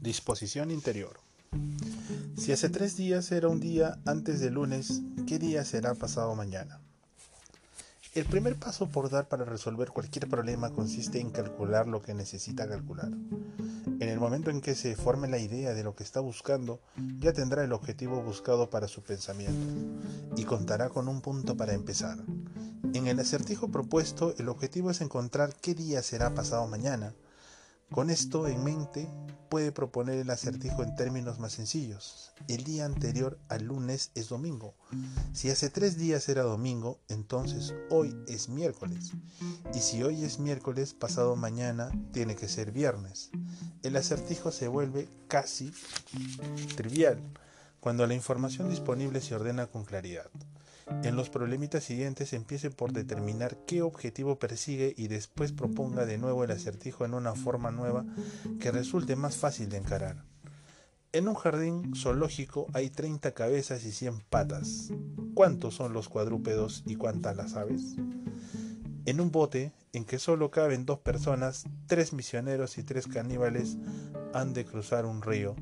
Disposición interior. Si hace tres días era un día antes del lunes, ¿qué día será pasado mañana? El primer paso por dar para resolver cualquier problema consiste en calcular lo que necesita calcular. En el momento en que se forme la idea de lo que está buscando, ya tendrá el objetivo buscado para su pensamiento y contará con un punto para empezar. En el acertijo propuesto, el objetivo es encontrar qué día será pasado mañana, con esto en mente, puede proponer el acertijo en términos más sencillos. El día anterior al lunes es domingo. Si hace tres días era domingo, entonces hoy es miércoles. Y si hoy es miércoles, pasado mañana tiene que ser viernes. El acertijo se vuelve casi trivial cuando la información disponible se ordena con claridad. En los problemitas siguientes empiece por determinar qué objetivo persigue y después proponga de nuevo el acertijo en una forma nueva que resulte más fácil de encarar. En un jardín zoológico hay 30 cabezas y 100 patas. ¿Cuántos son los cuadrúpedos y cuántas las aves? En un bote en que solo caben dos personas, tres misioneros y tres caníbales han de cruzar un río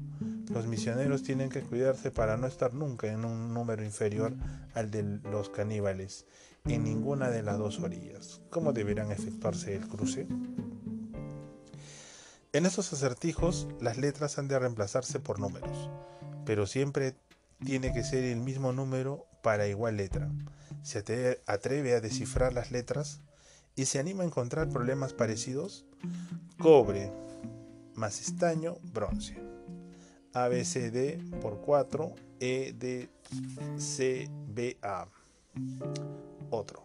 los misioneros tienen que cuidarse para no estar nunca en un número inferior al de los caníbales en ninguna de las dos orillas. ¿Cómo deberán efectuarse el cruce? En esos acertijos las letras han de reemplazarse por números, pero siempre tiene que ser el mismo número para igual letra. ¿Se atreve a descifrar las letras y se anima a encontrar problemas parecidos? Cobre más estaño, bronce. ABCD por 4, EDCBA. Otro.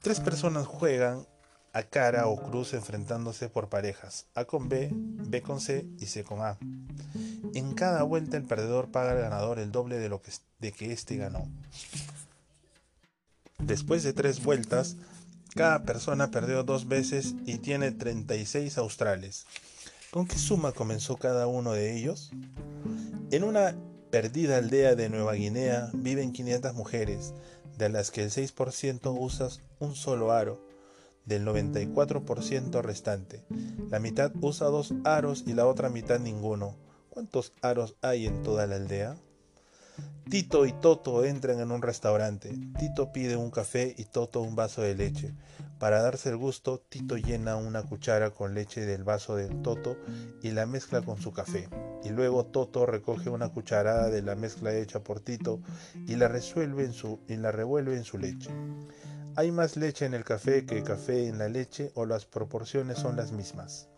Tres personas juegan a cara o cruz enfrentándose por parejas, A con B, B con C y C con A. En cada vuelta el perdedor paga al ganador el doble de lo que, de que éste ganó. Después de tres vueltas, cada persona perdió dos veces y tiene 36 australes. ¿Con qué suma comenzó cada uno de ellos? En una perdida aldea de Nueva Guinea viven 500 mujeres, de las que el 6% usa un solo aro, del 94% restante. La mitad usa dos aros y la otra mitad ninguno. ¿Cuántos aros hay en toda la aldea? Tito y Toto entran en un restaurante. Tito pide un café y Toto un vaso de leche. Para darse el gusto, Tito llena una cuchara con leche del vaso del Toto y la mezcla con su café. Y luego Toto recoge una cucharada de la mezcla hecha por Tito y la, resuelve en su, y la revuelve en su leche. ¿Hay más leche en el café que café en la leche o las proporciones son las mismas?